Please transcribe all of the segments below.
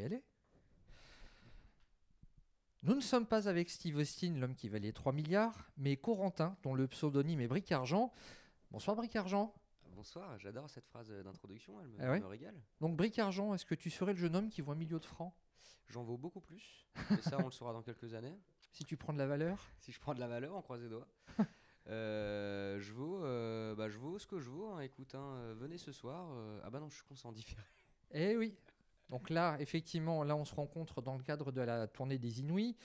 y aller. Nous ne sommes pas avec Steve Austin, l'homme qui valait 3 milliards, mais Corentin, dont le pseudonyme est Bric Argent. Bonsoir Bric Argent. Bonsoir, j'adore cette phrase d'introduction, elle me, Ah ouais me régale. Donc Bric Argent, est-ce que tu serais le jeune homme qui vaut un million de francs? J'en vaux beaucoup plus, et ça on le saura dans quelques années. Si tu prends de la valeur? Si je prends de la valeur, on croise les doigts. Euh, je, vaux, euh, bah, je vaux ce que je vaux, hein. écoute, hein, euh, venez ce soir. euh, Ah bah non, je suis con, c'est en différé. Eh oui. Donc là, effectivement, là, on se rencontre dans le cadre de la tournée des Inouïs,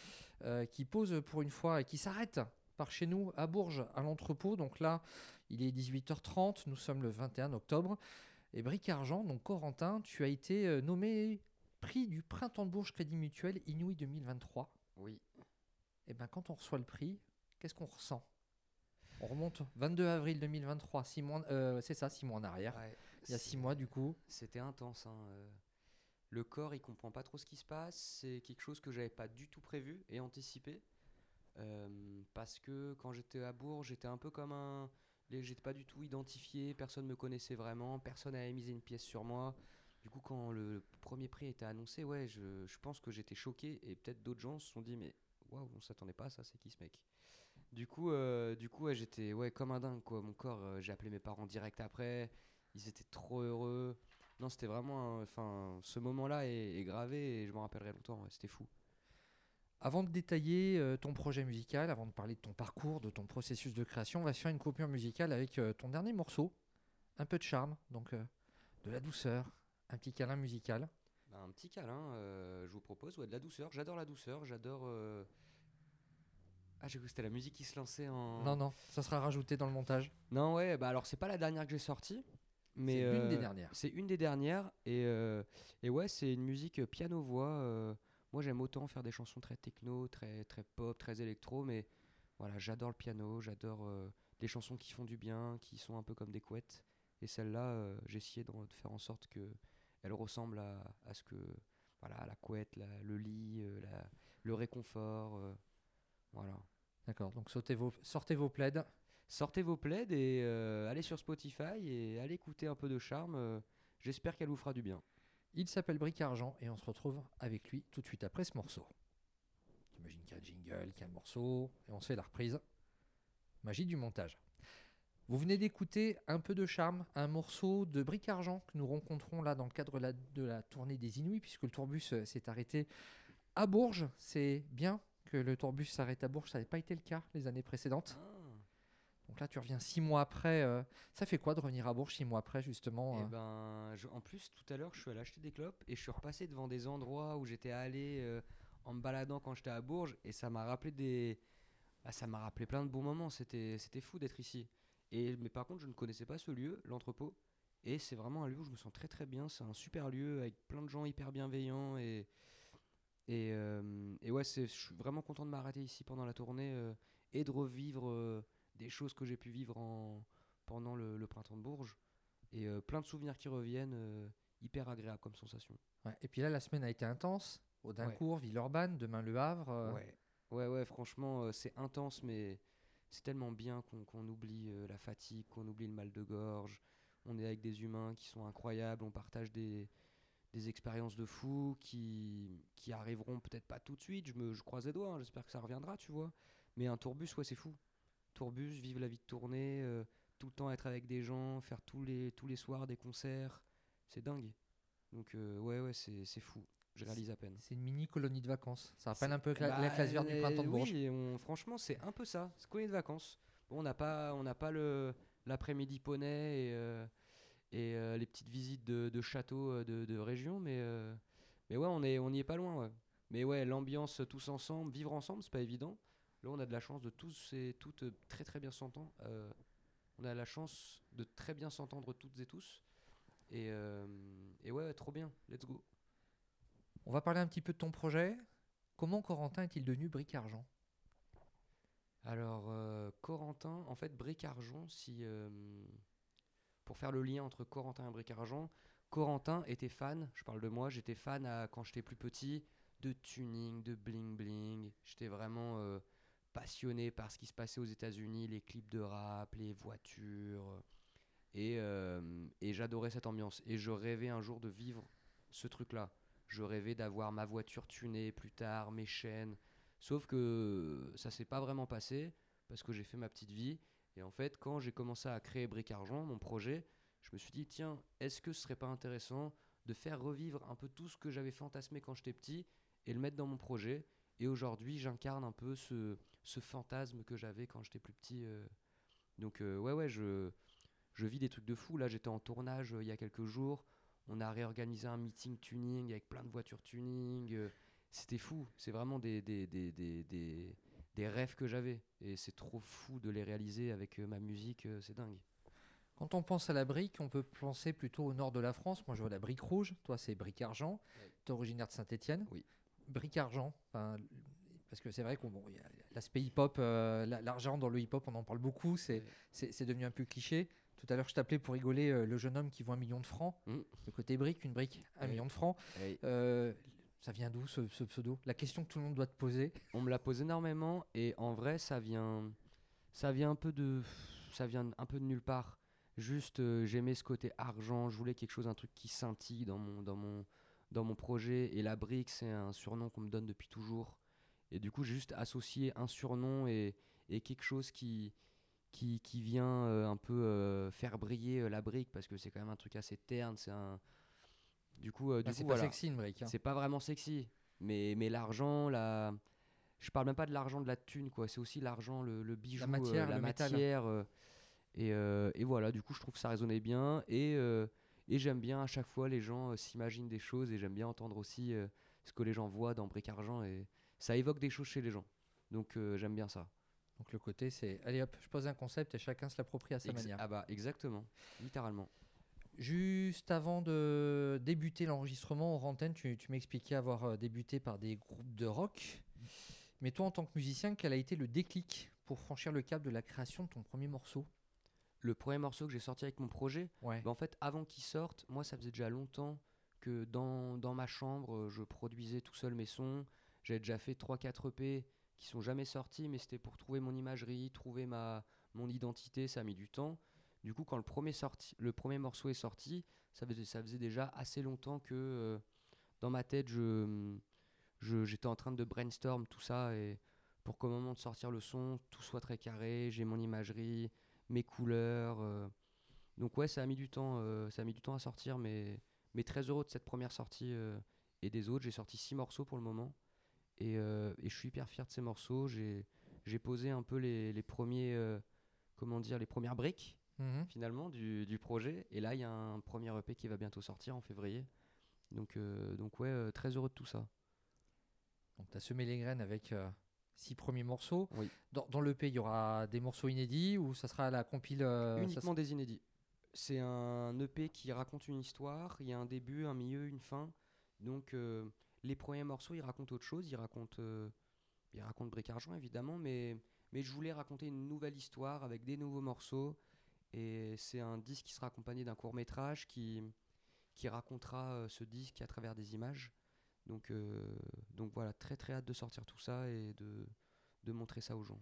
euh, qui pose pour une fois et qui s'arrête par chez nous à Bourges, à l'entrepôt. Donc là, il est 18h30, nous sommes le 21 octobre. Et Bric Argent, donc Corentin, tu as été euh, nommé prix du Printemps de Bourges Crédit Mutuel Inouï 2023. Oui. Et bien, quand on reçoit le prix, qu'est-ce qu'on ressent? On remonte 22 avril 2023, six mois, euh, c'est ça, six mois en arrière. Ouais, Il y a six mois, du coup. C'était intense. hein, euh. Le corps, il comprend pas trop ce qui se passe. C'est quelque chose que j'avais pas du tout prévu et anticipé. Euh, parce que quand j'étais à Bourges, j'étais un peu comme un. J'étais pas du tout identifié, personne me connaissait vraiment, personne n'avait misé une pièce sur moi. Du coup, quand le premier prix été annoncé, ouais, je, je pense que j'étais choqué et peut-être d'autres gens se sont dit, mais waouh, on s'attendait pas à ça, c'est qui ce mec? Du coup, euh, du coup j'étais ouais, comme un dingue, quoi. Mon corps, euh, j'ai appelé mes parents direct après, ils étaient trop heureux. Non, c'était vraiment. Enfin, ce moment-là est, est gravé et je m'en rappellerai longtemps, ouais, c'était fou. Avant de détailler euh, ton projet musical, avant de parler de ton parcours, de ton processus de création, on va se faire une coupure musicale avec euh, ton dernier morceau. Un peu de charme, donc euh, de la douceur, un petit câlin musical. Bah, un petit câlin, je vous propose, ouais, de la douceur. J'adore la douceur, j'adore. Ah, j'ai cru que c'était la musique qui se lançait en. Non, non, ça sera rajouté dans le montage. Non, ouais, bah alors c'est pas la dernière que j'ai sortie. Mais C'est une euh, des dernières. C'est une des dernières. Et, euh, et ouais, c'est une musique piano-voix. euh, moi, j'aime autant faire des chansons très techno, très, très pop, très électro. Mais voilà, j'adore le piano, j'adore euh, les chansons qui font du bien, qui sont un peu comme des couettes. Et celle-là, euh, j'ai essayé de, faire en sorte que elle ressemble à, à ce que. Voilà, à la couette, la- le lit, euh, la- le réconfort. euh, voilà. D'accord, donc sautez vos, sortez vos plaids. Sortez vos plaids et euh, allez sur Spotify et allez écouter un peu de charme. euh, J'espère qu'elle vous fera du bien. Il s'appelle Bric Argent et on se retrouve avec lui tout de suite après ce morceau. T'imagines qu'il y a un jingle, qu'il y a un morceau, et on se fait la reprise. Magie du montage. Vous venez d'écouter un peu de charme, un morceau de Bric Argent que nous rencontrons là dans le cadre de la, tournée des Inouïs, puisque le tourbus euh, s'est arrêté à Bourges. C'est bien que le tourbus s'arrête à Bourges, ça n'avait pas été le cas les années précédentes. Donc là, tu reviens six mois après. euh, ça fait quoi de revenir à Bourges six mois après, justement Et euh ben, je- en plus, tout à l'heure, je suis allé acheter des clopes et je suis repassé devant des endroits où j'étais allé euh, en me baladant quand j'étais à Bourges et ça m'a rappelé des. ah, ça m'a rappelé plein de bons moments. C'était, fou d'être ici. Et, mais par contre, je ne connaissais pas ce lieu, l'entrepôt. Et c'est vraiment un lieu où je me sens très très bien. C'est un super lieu avec plein de gens hyper bienveillants. Et, et, et ouais, je suis vraiment content de m'arrêter ici pendant la tournée et de revivre des choses que j'ai pu vivre en, pendant le, le printemps de Bourges. Et euh, plein de souvenirs qui reviennent, euh, hyper agréable comme sensation. Ouais, Et puis là, la semaine a été intense. Audincourt, Villeurbanne, demain Le Havre. euh, Ouais. ouais, ouais, franchement, c'est intense, mais c'est tellement bien qu'on oublie la fatigue, qu'on oublie le mal de gorge. On est avec des humains qui sont incroyables, on partage des, des expériences de fou qui, qui arriveront peut-être pas tout de suite. Je, me, je croise les doigts, hein, j'espère que ça reviendra, tu vois. Mais un tourbus, ouais, c'est fou. Tourbus, vivre la vie de tournée, euh, tout le temps être avec des gens, faire tous les, tous les soirs des concerts, c'est dingue. Donc, euh, ouais, ouais, c'est c'est fou. Je réalise à peine. C'est une mini colonie de vacances. Ça rappelle C'est- un peu la, la Bah, classe verte du printemps de Bourges. Oui, on- franchement, c'est un peu ça. C'est colonie de vacances. Bon, on n'a pas, on n'a pas le l'après-midi poney et, euh, et les petites visites de, de châteaux de, de région, mais mais ouais, on est, on est pas loin. Ouais. Mais ouais, l'ambiance tous ensemble, vivre ensemble, c'est pas évident. Là, on a de la chance de tous et toutes très très bien s'entendre. Euh, on a la chance de très bien s'entendre toutes et tous. Et, euh, et ouais, trop bien. Let's go. On va parler un petit peu de ton projet. Comment Corentin est-il devenu Bric Argent Alors, euh, Corentin, en fait, Bric Argent, si, pour faire le lien entre Corentin et Bric Argent, Corentin était fan, je parle de moi, j'étais fan à- quand j'étais plus petit de tuning, de bling bling. J'étais vraiment euh, passionné par ce qui se passait aux États-Unis, les clips de rap, les voitures. Et, euh, et j'adorais cette ambiance. Et je rêvais un jour de vivre ce truc-là. Je rêvais d'avoir ma voiture tunée plus tard, mes chaînes. Sauf que ça s'est pas vraiment passé parce que j'ai fait ma petite vie. Et en fait, quand j'ai commencé à créer Bric Argent, mon projet, je me suis dit, tiens, est-ce que ce serait pas intéressant de faire revivre un peu tout ce que j'avais fantasmé quand j'étais petit et le mettre dans mon projet? Et aujourd'hui, j'incarne un peu ce, ce fantasme que j'avais quand j'étais plus petit. euh. Donc, euh, ouais, ouais, je, je vis des trucs de fou. Là, j'étais en tournage euh, il y a quelques jours. On a réorganisé un meeting tuning avec plein de voitures tuning. C'était fou. C'est vraiment des, des, des, des, des, rêves que j'avais. Et c'est trop fou de les réaliser avec ma musique. C'est dingue. Quand on pense à la brique, on peut penser plutôt au nord de la France. Moi, je vois la brique rouge. Toi, c'est brique argent. Ouais. Tu es originaire de Saint-Etienne. Oui. Brique argent. Parce que c'est vrai qu'on bon, l'aspect hip-hop, euh, la- l'argent dans le hip-hop, on en parle beaucoup. C'est Ouais. devenu un peu cliché. Tout à l'heure, je t'appelais pour rigoler euh, le jeune homme qui vaut un million de francs. Mm. Le côté brique, une brique, un Ouais. million de francs. Euh, ça vient d'où ce, ce pseudo? La question que tout le monde doit te poser. on me la pose énormément et en vrai ça vient ça vient un peu de ça vient un peu de nulle part juste j'aimais ce côté argent je voulais quelque chose un truc qui scintille dans mon dans mon dans mon projet et la brique c'est un surnom qu'on me donne depuis toujours et du coup j'ai juste associé un surnom et, et quelque chose qui qui, qui vient euh, un peu euh, faire briller euh, la brique parce que c'est quand même un truc assez terne c'est un du coup, du Bah, c'est pas voilà. sexy une brique. hein. C'est pas vraiment sexy. Mais, mais l'argent, la... je parle même pas de l'argent de la thune, quoi. C'est aussi l'argent, le, le bijou, euh, matière, la le matière. et, et voilà, du coup, je trouve que ça résonnait bien. Et, et j'aime bien à chaque fois, les gens s'imaginent des choses. Et j'aime bien entendre aussi ce que les gens voient dans Bric Argent. Et ça évoque des choses chez les gens. Donc euh, j'aime bien ça. Donc le côté, c'est allez hop, je pose un concept et chacun se l'approprie à sa Ex- manière. ah bah, exactement. Littéralement. Juste avant de débuter l'enregistrement en antenne, tu, tu m'expliquais avoir euh, débuté par des groupes de rock. Mais toi, en tant que musicien, quel a été le déclic pour franchir le cap de la création de ton premier morceau? Le premier morceau que j'ai sorti avec mon projet, Ouais. Bah, en fait, avant qu'il sorte, moi, ça faisait déjà longtemps que dans, dans ma chambre, euh, je produisais tout seul mes sons. J'avais déjà fait 3-4 EP qui sont jamais sortis, mais c'était pour trouver mon imagerie, trouver ma, mon identité, ça a mis du temps. Du coup, quand le premier, sorti, le premier morceau est sorti, ça faisait, déjà assez longtemps que euh, dans ma tête, je, j'étais en train de brainstorm tout ça et pour qu'au moment de sortir le son, tout soit très carré, j'ai mon imagerie, mes couleurs. euh, donc ouais, ça a mis du temps, euh, ça a mis du temps à sortir, mais, mais très heureux de cette première sortie et des autres. J'ai sorti six morceaux pour le moment et, euh, et je suis hyper fier de ces morceaux. J'ai, posé un peu les, les premiers, euh, comment dire, les premières briques Mhm. finalement du, du projet. Et là, il y a un premier EP qui va bientôt sortir en février. Donc, euh, donc ouais, très heureux de tout ça. Donc tu as semé les graines avec six premiers morceaux. Oui. Dans, dans l'EP, il y aura des morceaux inédits ou ça sera la compile euh, Uniquement des inédits. C'est un EP qui raconte une histoire. Il y a un début, un milieu, une fin. Donc euh, les premiers morceaux, ils racontent autre chose. Ils racontent, euh, ils racontent Bric Argent évidemment, mais mais je voulais raconter une nouvelle histoire avec des nouveaux morceaux. Et c'est un disque qui sera accompagné d'un court métrage qui qui racontera euh, ce disque à travers des images. Donc euh, donc voilà, très très hâte de sortir tout ça et de de montrer ça aux gens.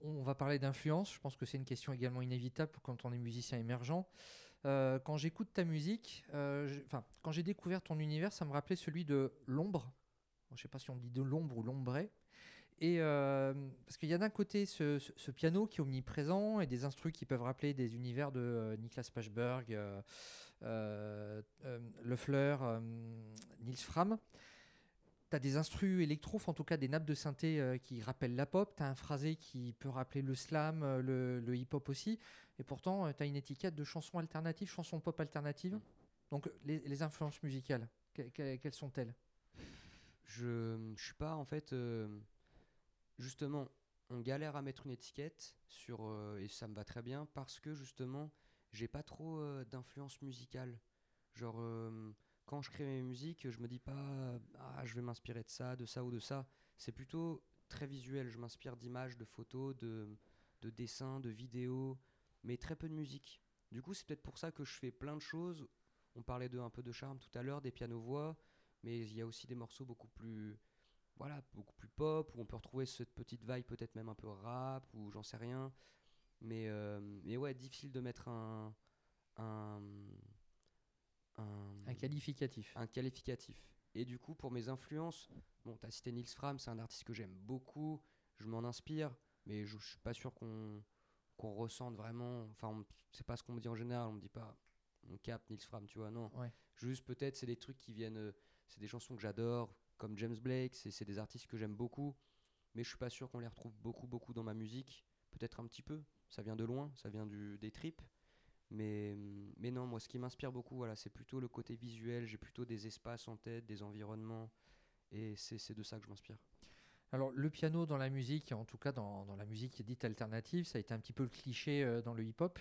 On va parler d'influence. Je pense que c'est une question également inévitable quand on est musicien émergent. Euh, quand j'écoute ta musique, euh, quand j'ai découvert ton univers, ça me rappelait celui de l'ombre. Je ne sais pas si on dit de l'ombre ou l'ombré. Et euh, parce qu'il y a d'un côté ce, piano qui est omniprésent et des instrus qui peuvent rappeler des univers de euh, Niklas Pachberg, Le Fleur, euh, Nils Fram. Tu as des instrus électro, en tout cas des nappes de synthé euh, qui rappellent la pop. Tu as un phrasé qui peut rappeler le slam, euh, le, le hip-hop aussi. Et pourtant, tu as une étiquette de chanson alternative, chanson pop alternative. Donc, les, les influences musicales, que- que- quelles sont-elles? Je, je suis pas en fait euh, justement on galère à mettre une étiquette sur euh, et ça me va très bien parce que justement j'ai pas trop euh, d'influence musicale genre euh, quand je crée mes musiques je me dis pas ah je vais m'inspirer de ça de ça ou de ça. C'est plutôt très visuel. Je m'inspire d'images de photos de de dessins de vidéos mais très peu de musique. Du coup c'est peut-être pour ça que je fais plein de choses. On parlait de un peu de charme tout à l'heure des pianos voix mais il y a aussi des morceaux beaucoup plus voilà beaucoup plus pop où on peut retrouver cette petite vibe peut-être même un peu rap ou j'en sais rien. Mais euh, mais ouais difficile de mettre un un, un, Un qualificatif. un qualificatif. Et du coup, pour mes influences, bon, t'as cité Nils Fram, c'est un artiste que j'aime beaucoup, je m'en inspire, mais je, je suis pas sûr qu'on qu'on ressente vraiment. Enfin, c'est pas ce qu'on me dit en général, on me dit pas, on capte Nils Fram, tu vois, non. Ouais. Juste peut-être, c'est des trucs qui viennent, euh, c'est des chansons que j'adore, comme James Blake, c'est c'est des artistes que j'aime beaucoup, mais je suis pas sûr qu'on les retrouve beaucoup, beaucoup dans ma musique. Peut-être un petit peu, ça vient de loin, ça vient du, des tripes. Mais, mais non, moi, ce qui m'inspire beaucoup, voilà, c'est plutôt le côté visuel. J'ai plutôt des espaces en tête, des environnements. Et c'est c'est de ça que je m'inspire. Alors, le piano dans la musique, en tout cas dans, dans la musique dite alternative, ça a été un petit peu le cliché euh, dans le hip-hop.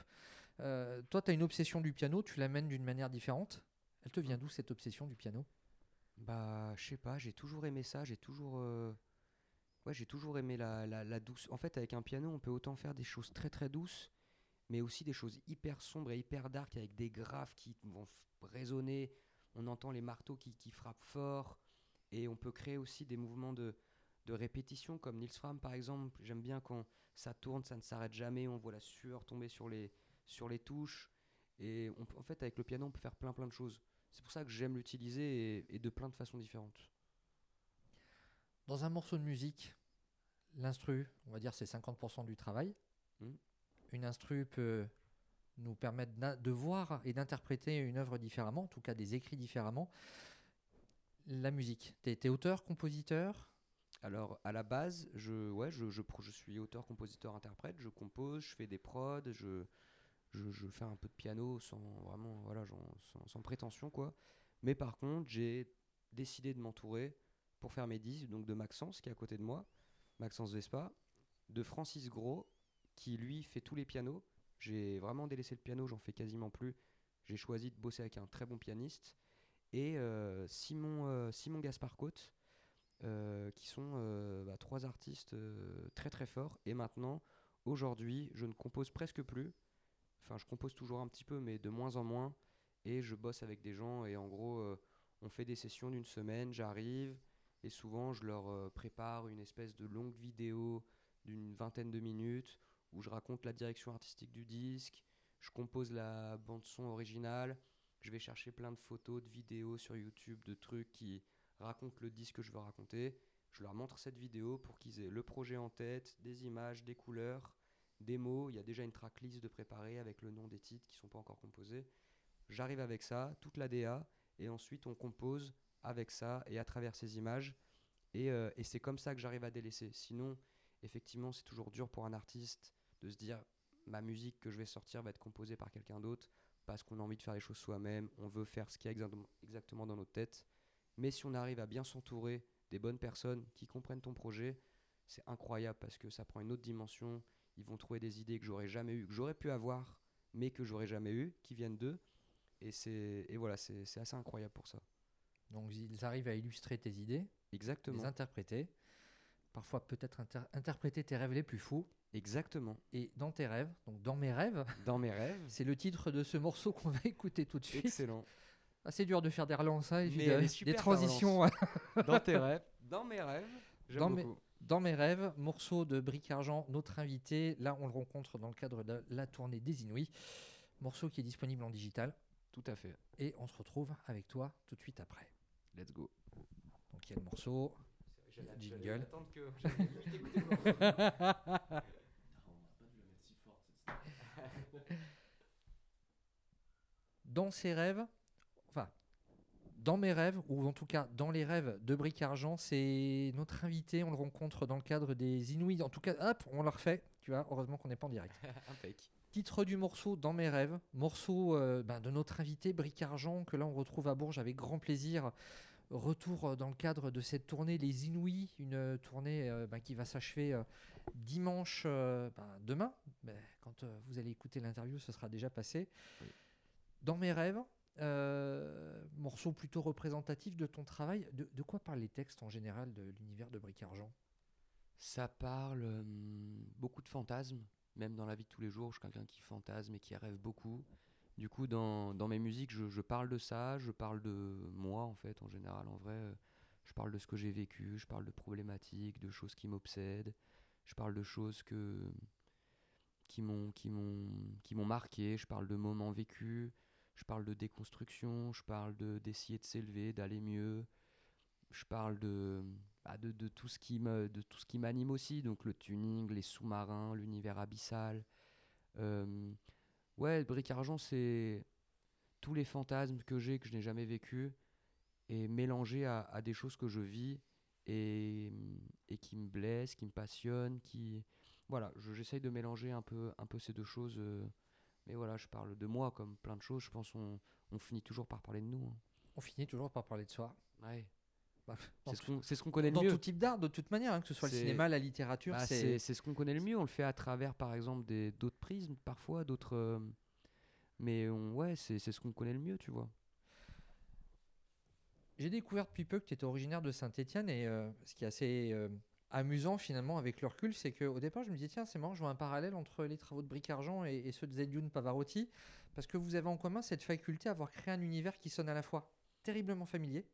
Euh, toi, tu as une obsession du piano, tu l'amènes d'une manière différente. Elle te vient d'où cette obsession du piano? Bah, je sais pas, j'ai toujours aimé ça. J'ai toujours, euh, ouais, j'ai toujours aimé la, la, la douce. En fait, avec un piano, on peut autant faire des choses très très douces, mais aussi des choses hyper sombres et hyper dark avec des graves qui vont résonner. On entend les marteaux qui, qui frappent fort. Et on peut créer aussi des mouvements de, de répétition, comme Nils Fram par exemple. J'aime bien quand ça tourne, ça ne s'arrête jamais. On voit la sueur tomber sur les, sur les touches. Et on en fait, avec le piano, on peut faire plein plein de choses. C'est pour ça que j'aime l'utiliser et, et de plein de façons différentes. Dans un morceau de musique, l'instru, on va dire, c'est 50% du travail. Mm. Une instru peut nous permettre de voir et d'interpréter une œuvre différemment, en tout cas des écrits différemment. La musique, tu es, auteur, compositeur? Alors, à la base, je, ouais, je, je, suis auteur, compositeur, interprète. Je compose, je fais des prods, je, je, je fais un peu de piano sans vraiment, voilà, sans, sans prétention, quoi. Mais par contre, j'ai décidé de m'entourer pour faire mes disques, donc de Maxence, qui est à côté de moi, Maxence Vespa, de Francis Gros, qui lui fait tous les pianos. J'ai vraiment délaissé le piano, j'en fais quasiment plus. J'ai choisi de bosser avec un très bon pianiste. Et euh, Simon, euh, Simon Gaspard Côte, euh, qui sont euh, bah, trois artistes très très forts. Et maintenant, aujourd'hui, je ne compose presque plus. Enfin, je compose toujours un petit peu, mais de moins en moins. Et je bosse avec des gens. Et en gros, on fait des sessions d'une semaine. J'arrive. Et souvent, je leur prépare une espèce de longue vidéo d'une vingtaine de minutes où je raconte la direction artistique du disque. Je compose la bande-son originale. Je vais chercher plein de photos, de vidéos sur YouTube, de trucs qui racontent le disque que je veux raconter. Je leur montre cette vidéo pour qu'ils aient le projet en tête, des images, des couleurs, des mots. Il y a déjà une tracklist de préparer avec le nom des titres qui ne sont pas encore composés. J'arrive avec ça, toute la DA, et ensuite on compose avec ça et à travers ces images. Et, euh, et c'est comme ça que j'arrive à délaisser. Sinon, effectivement, c'est toujours dur pour un artiste de se dire ma musique que je vais sortir va être composée par quelqu'un d'autre parce qu'on a envie de faire les choses soi-même, on veut faire ce qu'il y a exactement- exactement dans notre tête. Mais si on arrive à bien s'entourer des bonnes personnes qui comprennent ton projet, c'est incroyable parce que ça prend une autre dimension. Ils vont trouver des idées que j'aurais jamais eues, que j'aurais pu avoir, mais que j'aurais jamais eues, qui viennent d'eux. Et, et voilà, c'est, c'est assez incroyable pour ça. Donc ils arrivent à illustrer tes idées, Exactement. les interpréter, parfois peut-être inter- interpréter tes rêves les plus fous. Exactement. Et dans tes rêves, donc dans mes rêves, Dans mes rêves. c'est le titre de ce morceau qu'on va écouter tout de suite. Excellent. Assez dur de faire des relances, hein, et puis de- des transitions. Dans tes rêves. Dans mes rêves. Dans mes-. Dans mes rêves, morceau de Bric Argent, notre invité. Là, on le rencontre dans le cadre de la tournée des Inouïs. Morceau qui est disponible en digital. Tout à fait. Et on se retrouve avec toi tout de suite après. Let's go. Donc il y a le morceau. J'allais- Jingle. j'allais attendre que- j'allais limite écouter le morceau. Dans ses rêves, enfin, dans mes rêves, ou en tout cas dans les rêves de Bric Argent, c'est notre invité. On le rencontre dans le cadre des Inouïs. En tout cas, hop, on le refait. Tu vois, heureusement qu'on n'est pas en direct. Impec. Titre du morceau Dans mes rêves, morceau euh, ben, de notre invité Bric Argent, que là on retrouve à Bourges avec grand plaisir. Retour euh, dans le cadre de cette tournée Les Inouïs, une euh, tournée euh, ben, qui va s'achever euh, dimanche, euh, ben, demain. Ben, quand vous allez écouter l'interview, ce sera déjà passé. Oui. Dans mes rêves, morceau plutôt représentatif de ton travail. De, de quoi parlent les textes en général de l'univers de Bric Argent Ça parle euh, beaucoup de fantasmes, même dans la vie de tous les jours. Je suis quelqu'un qui fantasme et qui rêve beaucoup. Du coup, dans, mes musiques, je, parle de ça, je parle de moi en fait, en général, en vrai. euh, Je parle de ce que j'ai vécu, je parle de problématiques, de choses qui m'obsèdent, je parle de choses qui m'ont qui m'ont marqué, je parle de moments vécus, je parle de déconstruction, je parle de d'essayer de s'élever, d'aller mieux. Je parle de, bah, tout ce qui me de tout ce qui m'anime aussi, donc le tuning, les sous-marins, l'univers abyssal. Euh, ouais, Bric Argent, c'est tous les fantasmes que j'ai que je n'ai jamais vécu et mélangés à, à des choses que je vis et, et qui me blessent, qui me passionnent, qui voilà, je- j'essaye de mélanger un peu un peu ces deux choses. euh, mais voilà, je parle de moi comme plein de choses. Je pense on, on finit toujours par parler de nous. hein. On finit toujours par parler de soi. Ouais. Bah, dans C'est ce qu'on ce connaît le dans mieux. tout type d'art, de toute manière, hein, que ce soit le cinéma, la littérature, Bah, c'est ce qu'on connaît le mieux. On le fait à travers, par exemple, d'autres prismes, parfois, d'autres. euh, mais on- ouais, c'est ce qu'on connaît le mieux, tu vois. J'ai découvert depuis peu que tu étais originaire de Saint-Étienne et euh, ce qui est assez euh, amusant finalement avec le recul, c'est qu'au départ je me disais tiens c'est marrant, je vois un parallèle entre les travaux de Bric Argent et, et ceux de Zedioun Pavarotti parce que vous avez en commun cette faculté à avoir créé un univers qui sonne à la fois terriblement familier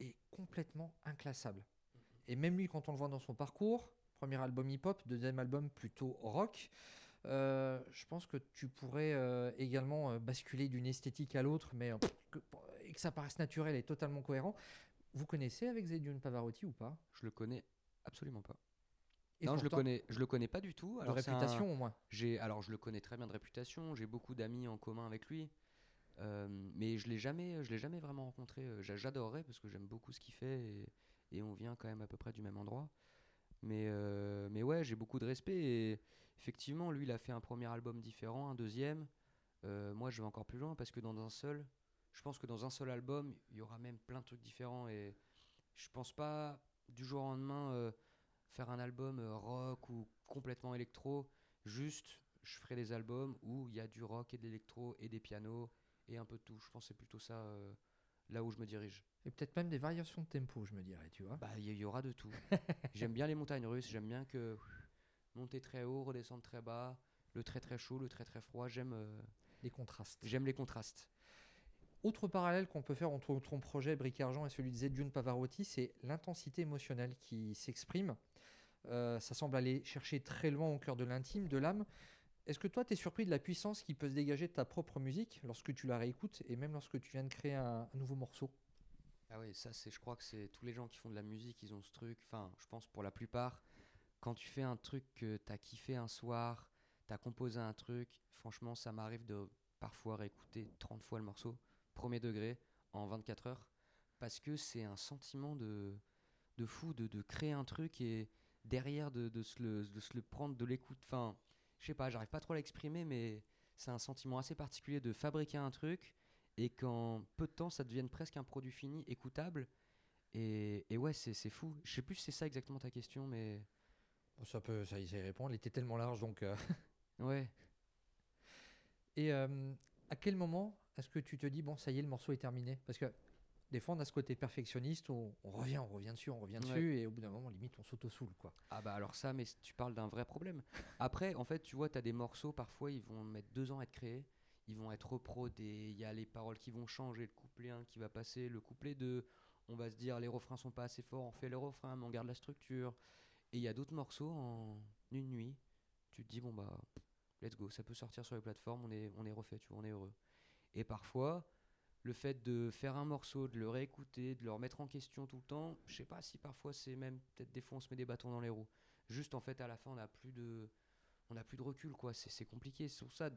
et complètement inclassable. Et même lui quand on le voit dans son parcours, premier album hip-hop, deuxième album plutôt rock, euh, je pense que tu pourrais euh, également euh, basculer d'une esthétique à l'autre, mais que- et que ça paraisse naturel et totalement cohérent. Vous connaissez avec Zedioun Pavarotti ou pas? Je le connais absolument pas. Et non, je le connais, je le connais pas du tout. De Alors, un- réputation au moins. J'ai, alors je le connais très bien de réputation. J'ai beaucoup d'amis en commun avec lui, mais je l'ai jamais, je l'ai jamais vraiment rencontré. Euh, j'a- J'adorerais parce que j'aime beaucoup ce qu'il fait et, on vient quand même à peu près du même endroit. Mais, euh, mais ouais, j'ai beaucoup de respect et effectivement, lui, il a fait un premier album différent, un deuxième. Euh, moi, je vais encore plus loin parce que dans un seul, je pense que dans un seul album, il y aura même plein de trucs différents et je pense pas du jour au lendemain euh, faire un album euh, rock ou complètement électro. Juste, je ferai des albums où il y a du rock et de l'électro et des pianos et un peu de tout. Je pense que c'est plutôt ça euh, là où je me dirige. Et peut-être même des variations de tempo, je me dirais, tu vois. Bah, il y, y aura de tout. j'aime bien les montagnes russes, j'aime bien que monter très haut, redescendre très bas, le très très chaud, le très très froid. J'aime euh, Les contrastes. j'aime les contrastes. Autre parallèle qu'on peut faire entre ton projet Bric Argent et celui de Zedioun Pavarotti, c'est l'intensité émotionnelle qui s'exprime. Euh, ça semble aller chercher très loin au cœur de l'intime, de l'âme. Est-ce que toi, tu es surpris de la puissance qui peut se dégager de ta propre musique lorsque tu la réécoutes et même lorsque tu viens de créer un, nouveau morceau? Ah oui, ça c'est, je crois que c'est tous les gens qui font de la musique, ils ont ce truc. Enfin, je pense pour la plupart, quand tu fais un truc que t'as kiffé un soir, t'as composé un truc, franchement, ça m'arrive de parfois réécouter 30 fois le morceau, premier degré, en 24 heures, parce que c'est un sentiment de, de fou, de, de créer un truc et derrière de, de se, le, de se le prendre, de l'écoute. Enfin, je sais pas, j'arrive pas trop à l'exprimer, mais c'est un sentiment assez particulier de fabriquer un truc et qu'en peu de temps ça devienne presque un produit fini, écoutable. Et, et ouais, c'est fou. Je sais plus si c'est ça exactement ta question, mais Ça peut, ça y ça y répond. Elle était tellement large, donc. euh, ouais. Et euh, à quel moment est-ce que tu te dis, bon, ça y est, le morceau est terminé? Parce que des fois, on a ce côté perfectionniste, où on revient, on revient dessus, on revient Ouais. dessus, et au bout d'un moment, limite, on s'auto-soule, quoi. Ah bah alors ça, mais tu parles d'un vrai problème. Après, en fait, tu vois, tu as des morceaux, parfois, ils vont mettre deux ans à être créés. Ils vont être reprodés, il y a les paroles qui vont changer, le couplet 1 qui va passer, le couplet 2, on va se dire les refrains sont pas assez forts, on fait les refrains, mais on garde la structure. Et il y a d'autres morceaux en une nuit, tu te dis bon bah let's go, ça peut sortir sur les plateformes, on est, on est refait, tu vois, on est heureux. Et parfois, le fait de faire un morceau, de le réécouter, de le remettre en question tout le temps, je sais pas si parfois c'est même, peut-être des fois on se met des bâtons dans les roues. Juste en fait à la fin on n'a plus de, on n'a plus de recul quoi, c'est c'est compliqué. C'est pour ça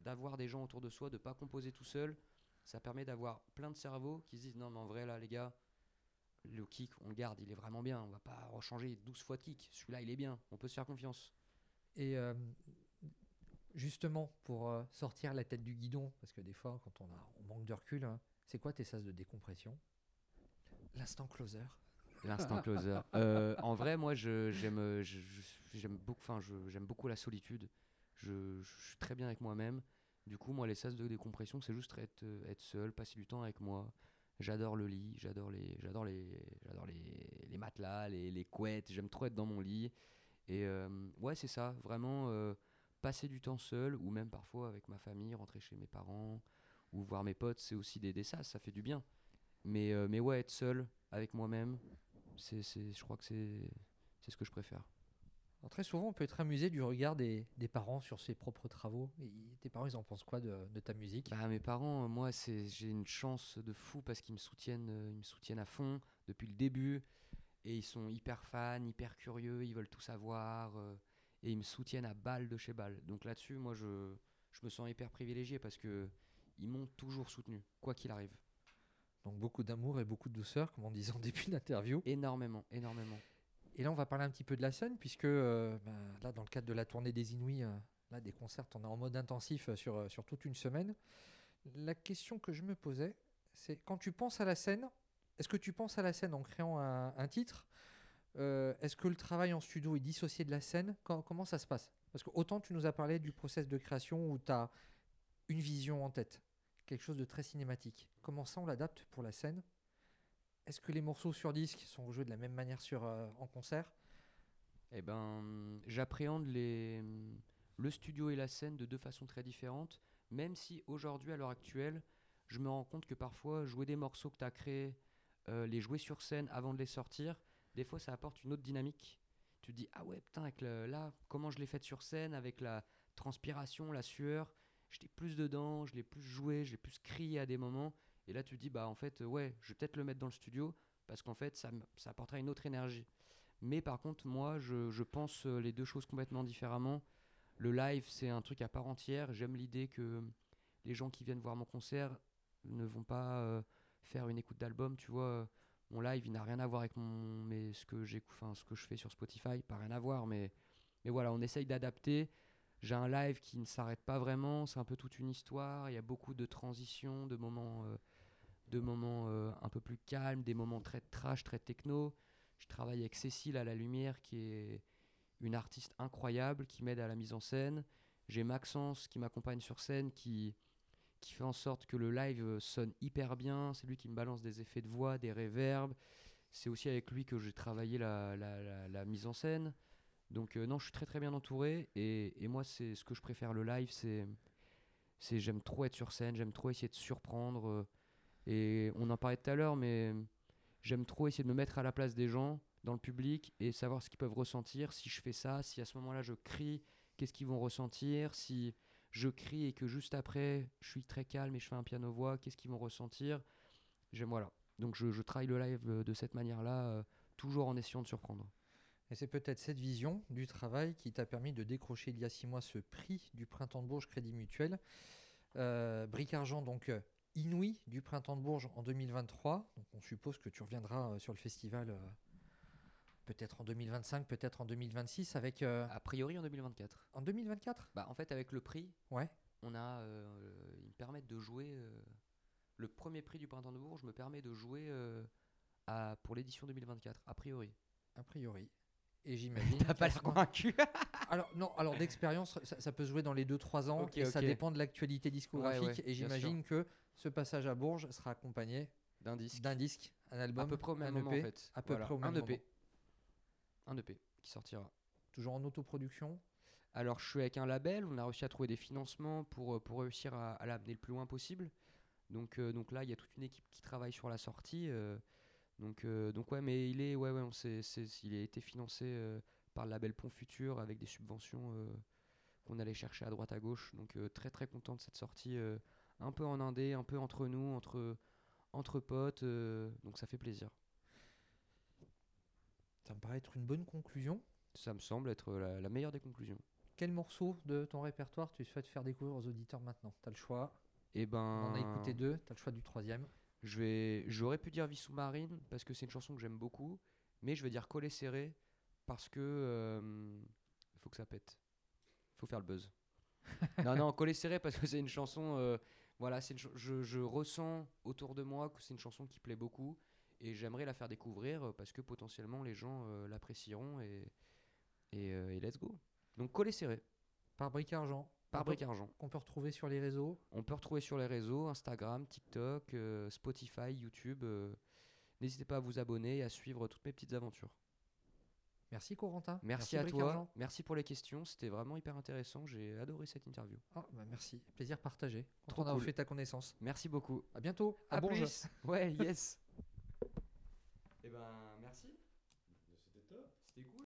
d'avoir des gens autour de soi, de pas composer tout seul, ça permet d'avoir plein de cerveaux qui se disent non mais en vrai là les gars, le kick on le garde, il est vraiment bien, on va pas rechanger 12 fois de kick, celui-là il est bien, on peut se faire confiance. Et euh, justement, pour euh, sortir la tête du guidon, parce que des fois, quand on, a, on manque de recul, hein, c'est quoi tes sas de décompression? L'instant closer. L'instant closer. Euh, en vrai, moi, je- j'aime, beaucoup, enfin, j'aime beaucoup la solitude. Je, je suis très bien avec moi-même. Du coup, moi, les sas de décompression, c'est juste être, euh, être seul, passer du temps avec moi. J'adore le lit, j'adore les, j'adore les, j'adore les, les matelas, les, les couettes. J'aime trop être dans mon lit. Et euh, ouais, c'est ça, vraiment euh, passer du temps seul, ou même parfois avec ma famille, rentrer chez mes parents, ou voir mes potes, c'est aussi des, des sas, ça fait du bien. Mais, euh, mais ouais, être seul avec moi-même, c'est, c'est, je crois que c'est, c'est ce que je préfère. Alors, très souvent, on peut être amusé du regard des, des parents sur ses propres travaux. Et tes parents, ils en pensent quoi de, de ta musique? Bah, mes parents, euh, moi, c'est, j'ai une chance de fou parce qu'ils me soutiennent, euh, ils me soutiennent à fond depuis le début. Et ils sont hyper fans, hyper curieux, ils veulent tout savoir. euh, et ils me soutiennent à balle de chez balle. Donc là-dessus, moi, je, je me sens hyper privilégié parce que ils m'ont toujours soutenu, quoi qu'il arrive. Donc beaucoup d'amour et beaucoup de douceur, comme on disait en début d'interview. Énormément, énormément. Et là, on va parler un petit peu de la scène, puisque euh, ben, là, dans le cadre de la tournée des Inouïs, euh, là, des concerts, on est en mode intensif euh, sur, euh, sur toute une semaine. La question que je me posais, c'est quand tu penses à la scène, est-ce que tu penses à la scène en créant un, un titre Euh, Est-ce que le travail en studio est dissocié de la scène? Com- Comment ça se passe? Parce que autant tu nous as parlé du process de création où tu as une vision en tête, quelque chose de très cinématique. Comment ça, on l'adapte pour la scène? Est-ce que les morceaux sur disque sont joués de la même manière euh, en concert? Eh ben, j'appréhende les, le studio et la scène de deux façons très différentes, même si aujourd'hui, à l'heure actuelle, je me rends compte que parfois, jouer des morceaux que tu as créés, euh, les jouer sur scène avant de les sortir, des fois, ça apporte une autre dynamique. Tu te dis, ah ouais, putain, avec le- là, comment je l'ai fait sur scène, avec la transpiration, la sueur, j'étais plus dedans, je l'ai plus joué, j'ai plus crié à des moments. Et là, tu te dis, bah en fait, ouais, je vais peut-être le mettre dans le studio, parce qu'en fait, ça, ça apportera une autre énergie. Mais par contre, moi, je, je pense euh, les deux choses complètement différemment. Le live, c'est un truc à part entière. J'aime l'idée que les gens qui viennent voir mon concert ne vont pas euh, faire une écoute d'album. Tu vois, mon live, il n'a rien à voir avec mon, mais ce que ce que je fais sur Spotify, pas rien à voir. Mais, mais voilà, on essaye d'adapter. J'ai un live qui ne s'arrête pas vraiment. C'est un peu toute une histoire. Il y a beaucoup de transitions, de moments, euh, de moments euh, un peu plus calmes, des moments très trash, très techno. Je travaille avec Cécile à la lumière, qui est une artiste incroyable, qui m'aide à la mise en scène. J'ai Maxence qui m'accompagne sur scène, qui, qui fait en sorte que le live euh, sonne hyper bien. C'est lui qui me balance des effets de voix, des réverbes. C'est aussi avec lui que j'ai travaillé la, mise en scène. Donc euh, non, je suis très très bien entouré. Et, moi, c'est ce que je préfère le live, c'est c'est j'aime trop être sur scène, j'aime trop essayer de surprendre. euh, et on en parlait tout à l'heure, mais j'aime trop essayer de me mettre à la place des gens dans le public et savoir ce qu'ils peuvent ressentir. Si je fais ça, si à ce moment-là je crie, qu'est-ce qu'ils vont ressentir? Si je crie et que juste après je suis très calme et je fais un piano-voix, qu'est-ce qu'ils vont ressentir? Voilà. Donc je, travaille le live euh, de cette manière-là, euh, toujours en essayant de surprendre. Et c'est peut-être cette vision du travail qui t'a permis de décrocher il y a six mois ce prix du Printemps de Bourges Crédit Mutuel. Euh, Argent, donc euh, Inouï du Printemps de Bourges en 2023. Donc on suppose que tu reviendras sur le festival peut-être en 2025, peut-être en 2026 avec... euh, A priori en 2024. en 2024 Bah, en fait, avec le prix, Ouais. on a, euh, ils me permettent de jouer. euh, le premier prix du Printemps de Bourges me permet de jouer euh, à, pour l'édition 2024, a priori. A priori. Et j'imagine... T'as pas l'air convaincu Alors non, alors d'expérience, ça, ça peut se jouer dans les 2-3 ans Ok, et ça dépend de l'actualité discographique. ouais, et j'imagine que ce passage à Bourges sera accompagné d'un disque. d'un disque, un album, À peu près au même un moment EP, en fait. à peu Voilà, près au même un EP. moment. Un EP qui sortira. toujours en autoproduction. Alors je suis avec un label, on a réussi à trouver des financements pour, euh, réussir à, l'amener le plus loin possible. Donc, euh, donc là, il y a toute une équipe qui travaille sur la sortie. euh, donc, donc ouais, mais il est, ouais, on sait, a été financé par le label Pont Futur avec des subventions qu'on allait chercher à droite à gauche. Donc très très content de cette sortie, un peu en indé, un peu entre nous, entre entre potes. donc ça fait plaisir. Ça me paraît être une bonne conclusion. Ça me semble être la, la meilleure des conclusions. Quel morceau de ton répertoire tu souhaites faire découvrir aux auditeurs maintenant? Tu as le choix. Et ben, On en a écouté deux, tu as le choix du troisième. Je vais, j'aurais pu dire Vie sous-marine parce que c'est une chanson que j'aime beaucoup, mais je vais dire Coller serré parce que euh, il faut que ça pète, il faut faire le buzz. non non, Coller serré parce que c'est une chanson, euh, voilà, c'est je, je ressens autour de moi que c'est une chanson qui plaît beaucoup et j'aimerais la faire découvrir euh, parce que potentiellement les gens euh, l'apprécieront et et, euh, et let's go. Donc Coller serré Par Bric Argent. par On Bric Argent. Qu'on peut retrouver sur les réseaux. On peut retrouver sur les réseaux Instagram, TikTok, euh, Spotify, YouTube. N'hésitez pas à vous abonner et à suivre toutes mes petites aventures. Merci Corentin. Merci, à Bric toi. Argent. Merci pour les questions. C'était vraiment hyper intéressant. J'ai adoré cette interview. Ah, bah merci. Plaisir partagé. Trop d'avoir cool. fait ta connaissance. Merci beaucoup. À bientôt. À, À Bourges. plus. Ouais, yes. Eh ben.